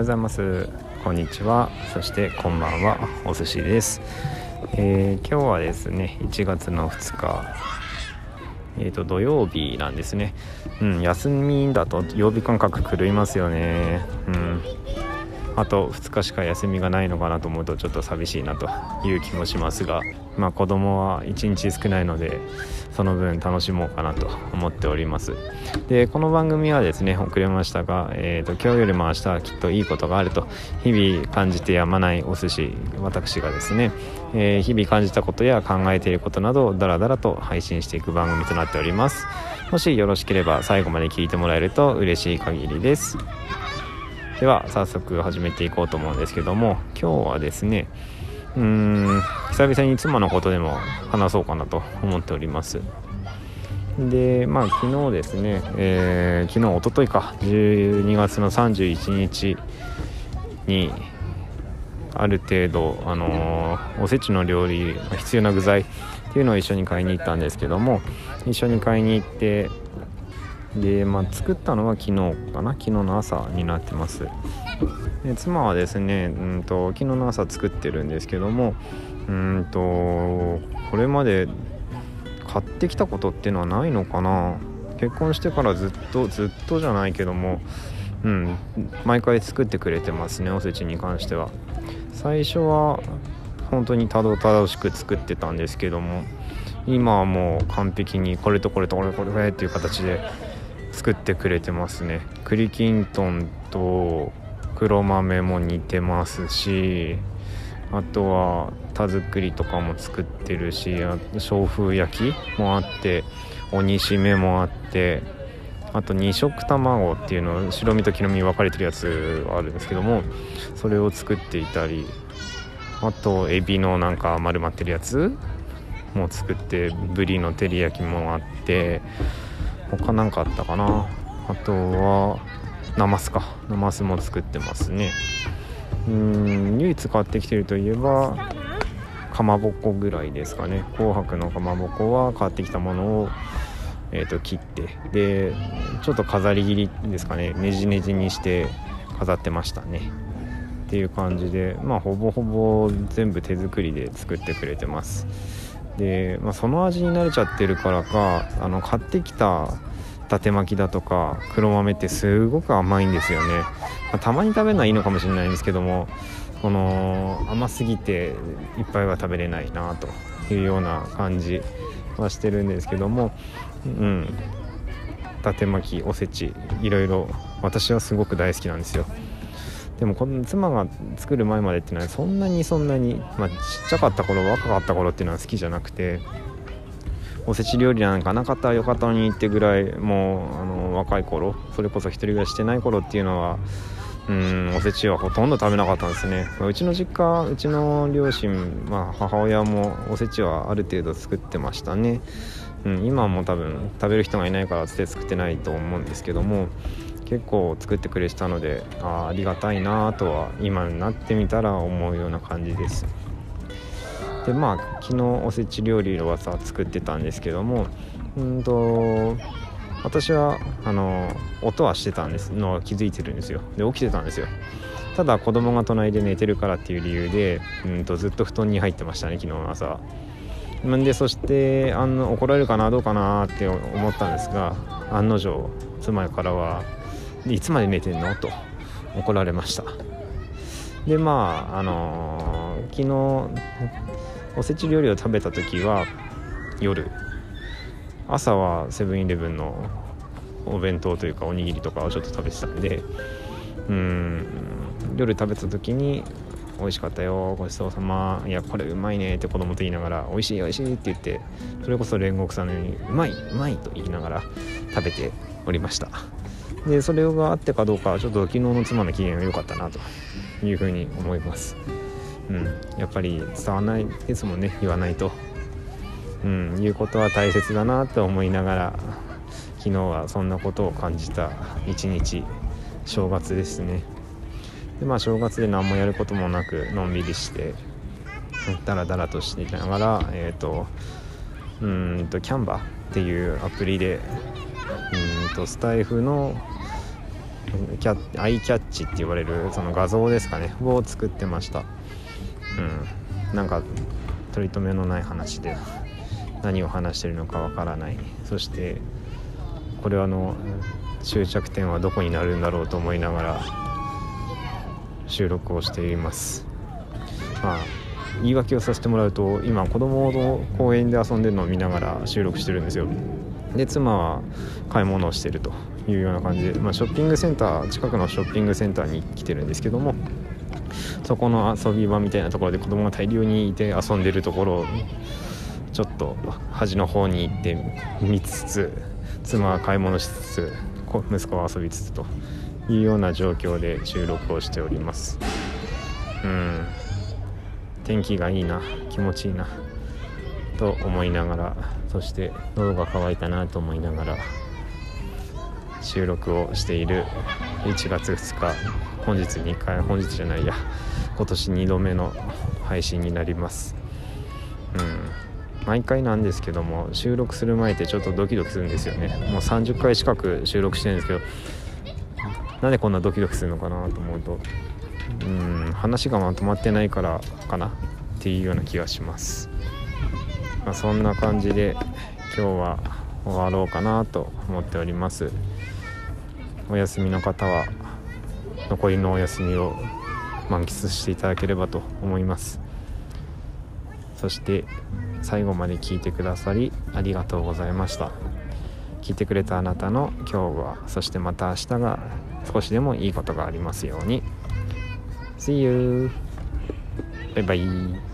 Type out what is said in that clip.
おはようございます。こんにちは。そしてこんばんは。お寿司です、えー、今日はですね1月の2日えーと、土曜日なんですね、うん、休みだと曜日感覚狂いますよね、うん、あと2日しか休みがないのかなと思うとちょっと寂しいなという気もしますが、まあ、子供は1日少ないのでその分楽しもうかなと思っております。でこの番組はですね遅れましたが、えーと、今日よりも明日はきっといいことがあると日々感じてやまないお寿司私がですね、えー、日々感じたことや考えていることなどをダラダラと配信していく番組となっております。もしよろしければ最後まで聞いてもらえると嬉しい限りです。では早速始めていこうと思うんですけども今日はですねうーん久々に妻のことでも話そうかなと思っております。でまあ昨日ですね、えー、昨日おとといか12月の31日にある程度、あのー、おせちの料理必要な具材っていうのを一緒に買いに行ったんですけども一緒に買いに行ってで、まあ、作ったのは昨日かな。昨日の朝になってます。で妻はですねうんと昨日の朝作ってるんですけどもうんとこれまで買ってきたことっていうのはないのかな。結婚してからずっとずっとじゃないけどもうん毎回作ってくれてますねおせちに関しては。最初は本当にたどたどしく作ってたんですけども今はもう完璧にこれとこれとこれこれっていう形で作ってくれてますね。栗きんとんと黒豆も似てますしあとは田作りとかも作ってるし焼風焼きもあって鬼しめもあってあと二色卵っていうの白身と黄身分かれてるやつあるんですけどもそれを作っていたりあとエビのなんか丸まってるやつも作ってブリの照り焼きもあって他何かあったかな？あとはナマスか。ナマスも作ってますね。うん唯一買ってきてるといえばかまぼこぐらいですかね。紅白のかまぼこは買ってきたものを、えーと、切って。でちょっと飾り切りですかね。ねじねじにして飾ってましたね。っていう感じでまあほぼほぼ全部手作りで作ってくれてます。で、まあ、その味に慣れちゃってるからかあの買ってきた伊達巻きだとか黒豆ってすごく甘いんですよね、まあ、たまに食べるのはいいのかもしれないんですけどもこの甘すぎていっぱいは食べれないなというような感じはしてるんですけどもうん。伊達巻きおせちいろいろ私はすごく大好きなんですよ。でもこの妻が作る前までっていうのはそんなにそんなに、まあ、ちっちゃかった頃若かった頃っていうのは好きじゃなくておせち料理なんかなかったらよかったのにってぐらいもうあの若い頃それこそ一人暮らししてない頃っていうのはうんおせちはほとんど食べなかったんですね。うちの実家うちの両親、まあ、母親もおせちはある程度作ってましたね、うん、今も多分食べる人がいないからつって作ってないと思うんですけども結構作ってくれてたのであありがたいなとは今になってみたら思うような感じです。でまあ昨日おせち料理をさ作ってたんですけどもうんと私はあの音はしてたんですの気づいてるんですよ。で起きてたんですよ。ただ子供が隣で寝てるからっていう理由でうんとずっと布団に入ってましたね昨日の朝。んでそしてあの怒られるかなどうかなって思ったんですが案の定妻からはいつまで寝てんの？と怒られました。でまああのー、昨日おせち料理を食べた時は夜朝はセブンイレブンのお弁当というかおにぎりとかをちょっと食べてたんでうん夜食べた時に美味しかったよごちそうさまいやこれうまいねって子供と言いながら美味しい美味しいって言ってそれこそ煉獄さんのようにうまいうまいと言いながら食べておりました。でそれがあってかどうかちょっと昨日の妻の機嫌が良かったなというふうに思います。うん。やっぱり伝わないですもんね言わないと。うん。いうことは大切だなと思いながら昨日はそんなことを感じた一日正月ですね。でまあ正月で何もやることもなくのんびりしてダラダラとしていながらえっ、ー、とうんとキャンバっていうアプリでとスタイフのキャアイキャッチって言われるその画像ですかね。を作ってました。うん。なんか取り留めのない話で何を話してるのかわからない。そしてこれはあの終着点はどこになるんだろうと思いながら収録をしています。まあ言い訳をさせてもらうと今子供の公園で遊んでるのを見ながら収録してるんですよ。で妻は買い物をしてるというような感じで、まあ、ショッピングセンター近くのショッピングセンターに来てるんですけどもそこの遊び場みたいなところで子供が大量にいて遊んでるところをちょっと端の方に行って見つつ妻は買い物しつつ息子は遊びつつというような状況で収録をしております。うん。天気がいいな気持ちいいなと思いながらそして喉が渇いたなと思いながら収録をしている1月2日本日2回本日じゃないや今年2度目の配信になります。うん。毎回なんですけども収録する前ってちょっとドキドキするんですよね。もう30回近く収録してるんですけどなんでこんなドキドキするのかなと思うとうん話がまとまってないからかなっていうような気がします、まあ、そんな感じで今日は終わろうかなと思っております。お休みの方は残りのお休みを満喫していただければと思います。そして最後まで聞いてくださりありがとうございました。聞いてくれたあなたの今日はそしてまた明日が少しでもいいことがありますように。See you! バイバイ